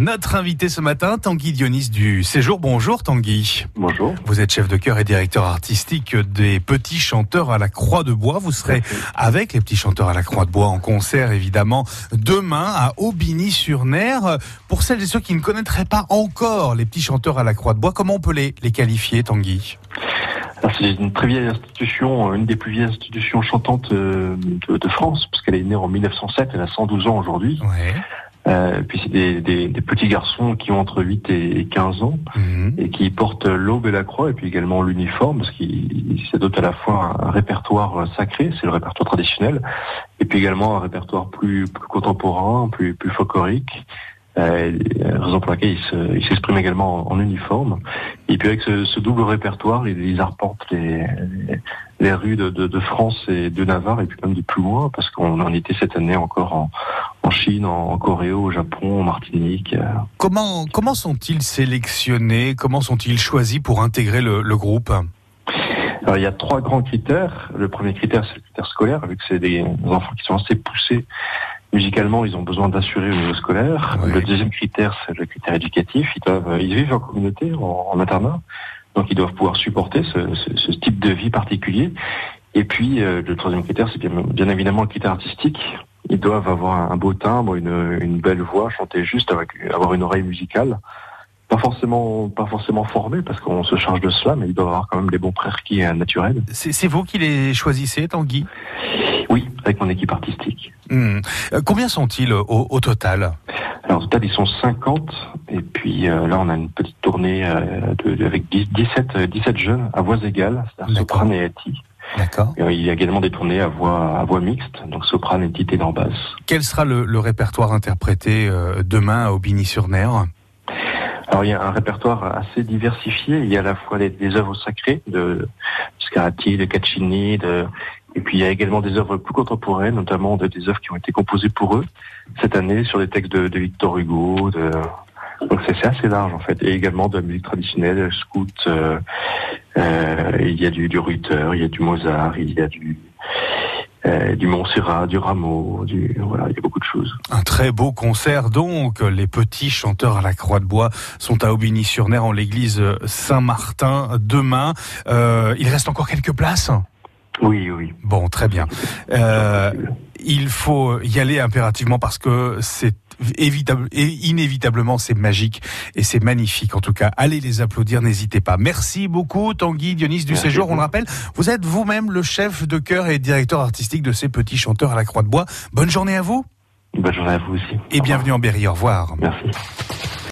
Notre invité ce matin, Tanguy Dionys du Séjour. Bonjour Tanguy. Bonjour. Vous êtes chef de chœur et directeur artistique des Petits Chanteurs à la Croix de Bois. Vous serez avec les Petits Chanteurs à la Croix de Bois en concert évidemment demain à Aubigny-sur-Ner. Pour celles et ceux qui ne connaîtraient pas encore les Petits Chanteurs à la Croix de Bois, comment on peut les, les qualifier Tanguy? C'est une très vieille institution, une des plus vieilles institutions chantantes euh, de, de France, parce qu'elle est née en 1907, elle a 112 ans aujourd'hui. Ouais. Euh, puis c'est des, des, des, petits garçons qui ont entre 8 et 15 ans Mhm. et qui portent l'aube et la croix et puis également l'uniforme parce qu'ils s'adoptent à la fois un, répertoire sacré, c'est le répertoire traditionnel, et puis également un répertoire plus, plus contemporain, plus, plus folklorique. Euh, raison pour laquelle ils s'expriment également en, en, uniforme. Et puis avec ce, ce double répertoire, ils, ils arpentent les, les, les rues de, de, de, France et de Navarre et puis même de plus loin, parce qu'on en était cette année encore en, en Chine, en, en, Corée, au Japon, en Martinique. Comment, comment sont-ils sélectionnés? Comment sont-ils choisis pour intégrer le, le groupe? Alors, il y a trois grands critères. Le premier critère, c'est le critère scolaire, vu que c'est des enfants qui sont assez poussés musicalement, ils ont besoin d'assurer au niveau scolaire. Le deuxième critère, c'est le critère éducatif. Ils doivent, ils vivent en communauté, en, en internat, donc ils doivent pouvoir supporter ce, ce, ce, type de vie particulier. Et puis, euh, le troisième critère, c'est bien, bien, évidemment le critère artistique. Ils doivent avoir un beau timbre, une, une belle voix, chanter juste, avec, avoir une oreille musicale. Pas forcément, pas forcément formés parce qu'on se charge de cela, mais ils doivent avoir quand même des bons prérequis naturels. C'est vous qui les choisissez, Tanguy? Oui, avec mon équipe artistique. Mmh. Euh, combien sont-ils au, au, total? Alors au total, ils sont 50. Et puis euh, là, on a une petite tournée euh, de, de, avec 10, 17, 17 jeunes à voix égales, c'est-à-dire soprane et ati. D'accord. Il y a également des tournées à voix, à voix mixte, donc soprane et ténor basse. Quel sera le, le répertoire interprété euh, demain à Aubigny-sur-Ner alors il y a un répertoire assez diversifié. Il y a à la fois des, œuvres sacrées de Scarlatti, de Caccini, de... et puis il y a également des œuvres plus contemporaines, notamment de, des œuvres qui ont été composées pour eux cette année sur des textes de, Victor Hugo. De... Donc c'est assez large en fait. Et également de la musique traditionnelle, scout. Euh, euh, il y a du, du il y a du Mozart, il y a du euh, du Montserrat, du Rameau, du voilà, il y a beaucoup de choses. Un très beau concert donc. Les petits chanteurs à la Croix de Bois sont à Aubigny-sur-Ner en l'église Saint-Martin demain. Euh, il reste encore quelques places? Oui, oui. Bon, très bien. Euh, il faut y aller impérativement parce que c'est évitable et inévitablement c'est magique et c'est magnifique en tout cas. Allez les applaudir, n'hésitez pas. Merci beaucoup Tanguy Dionys du Merci Séjour. On le rappelle, vous êtes vous-même le chef de chœur et directeur artistique de ces petits chanteurs à la Croix de Bois. Bonne journée à vous. Bonne journée à vous aussi. Et bienvenue en Berry. Au revoir. Merci.